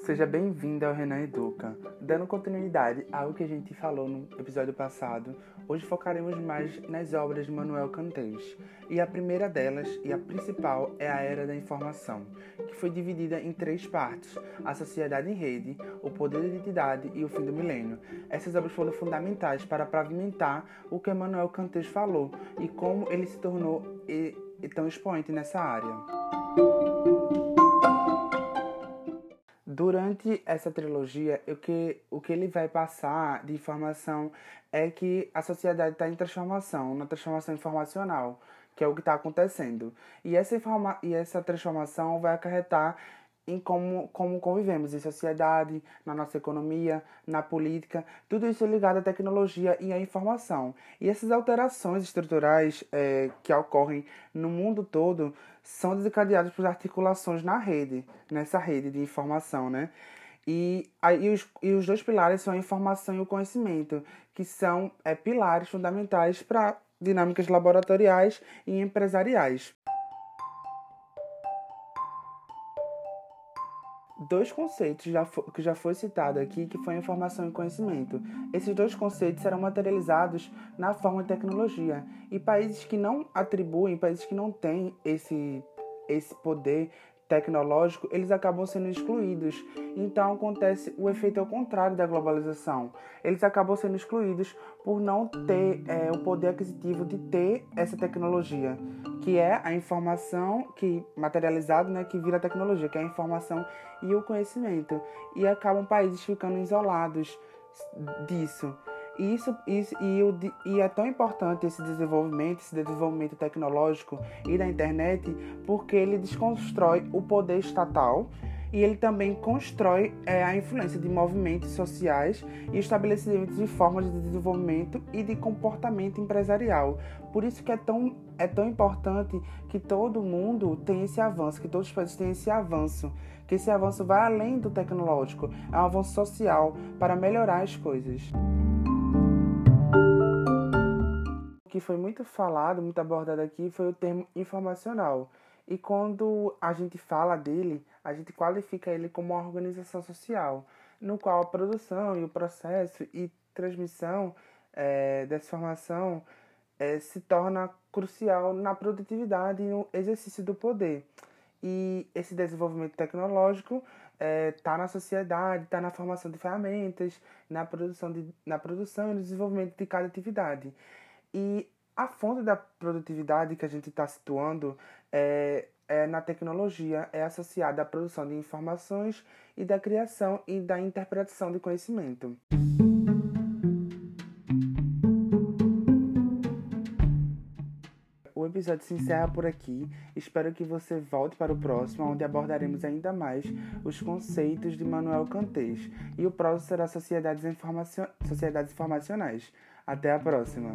Seja bem-vindo ao Renan Educa. Dando continuidade ao que a gente falou no episódio passado, hoje focaremos mais nas obras de Manuel Cantês. E a primeira delas, e a principal, é a Era da Informação, que foi dividida em três partes: a sociedade em rede, o poder da identidade e o fim do milênio. Essas obras foram fundamentais para pavimentar o que Manuel Cantês falou e como ele se tornou tão expoente nessa área. Durante essa trilogia, o que, o que ele vai passar de informação é que a sociedade está em transformação, na transformação informacional, que é o que está acontecendo. E essa, informa e essa transformação vai acarretar em como, como convivemos em sociedade, na nossa economia, na política, tudo isso é ligado à tecnologia e à informação. E essas alterações estruturais é, que ocorrem no mundo todo são desencadeadas por articulações na rede, nessa rede de informação, né? E, aí, os, e os dois pilares são a informação e o conhecimento, que são é, pilares fundamentais para dinâmicas laboratoriais e empresariais. Dois conceitos já que já foi citado aqui, que foi informação e conhecimento. Esses dois conceitos serão materializados na forma de tecnologia. E países que não atribuem, países que não têm esse, esse poder tecnológico, eles acabam sendo excluídos. Então acontece o efeito ao contrário da globalização. Eles acabam sendo excluídos por não ter é, o poder aquisitivo de ter essa tecnologia, que é a informação que materializado, né, que vira tecnologia, que é a informação e o conhecimento. E acabam países ficando isolados disso. Isso, isso e, o, e é tão importante esse desenvolvimento, esse desenvolvimento tecnológico e da internet, porque ele desconstrói o poder estatal e ele também constrói é, a influência de movimentos sociais e estabelecimento de formas de desenvolvimento e de comportamento empresarial. Por isso que é tão, é tão importante que todo mundo tenha esse avanço, que todos os países tenham esse avanço, que esse avanço vai além do tecnológico, é um avanço social para melhorar as coisas. Foi muito falado, muito abordado aqui, foi o termo informacional. E quando a gente fala dele, a gente qualifica ele como uma organização social, no qual a produção e o processo e transmissão é, dessa informação é, se torna crucial na produtividade e no exercício do poder. E esse desenvolvimento tecnológico está é, tá na sociedade, está na formação de ferramentas, na produção, de, na produção e no desenvolvimento de cada atividade. E a fonte da produtividade que a gente está situando é, é na tecnologia, é associada à produção de informações e da criação e da interpretação de conhecimento. O episódio se encerra por aqui. Espero que você volte para o próximo, onde abordaremos ainda mais os conceitos de Manuel Cantês. E o próximo será Sociedades, Informacio... Sociedades Informacionais. Até a próxima!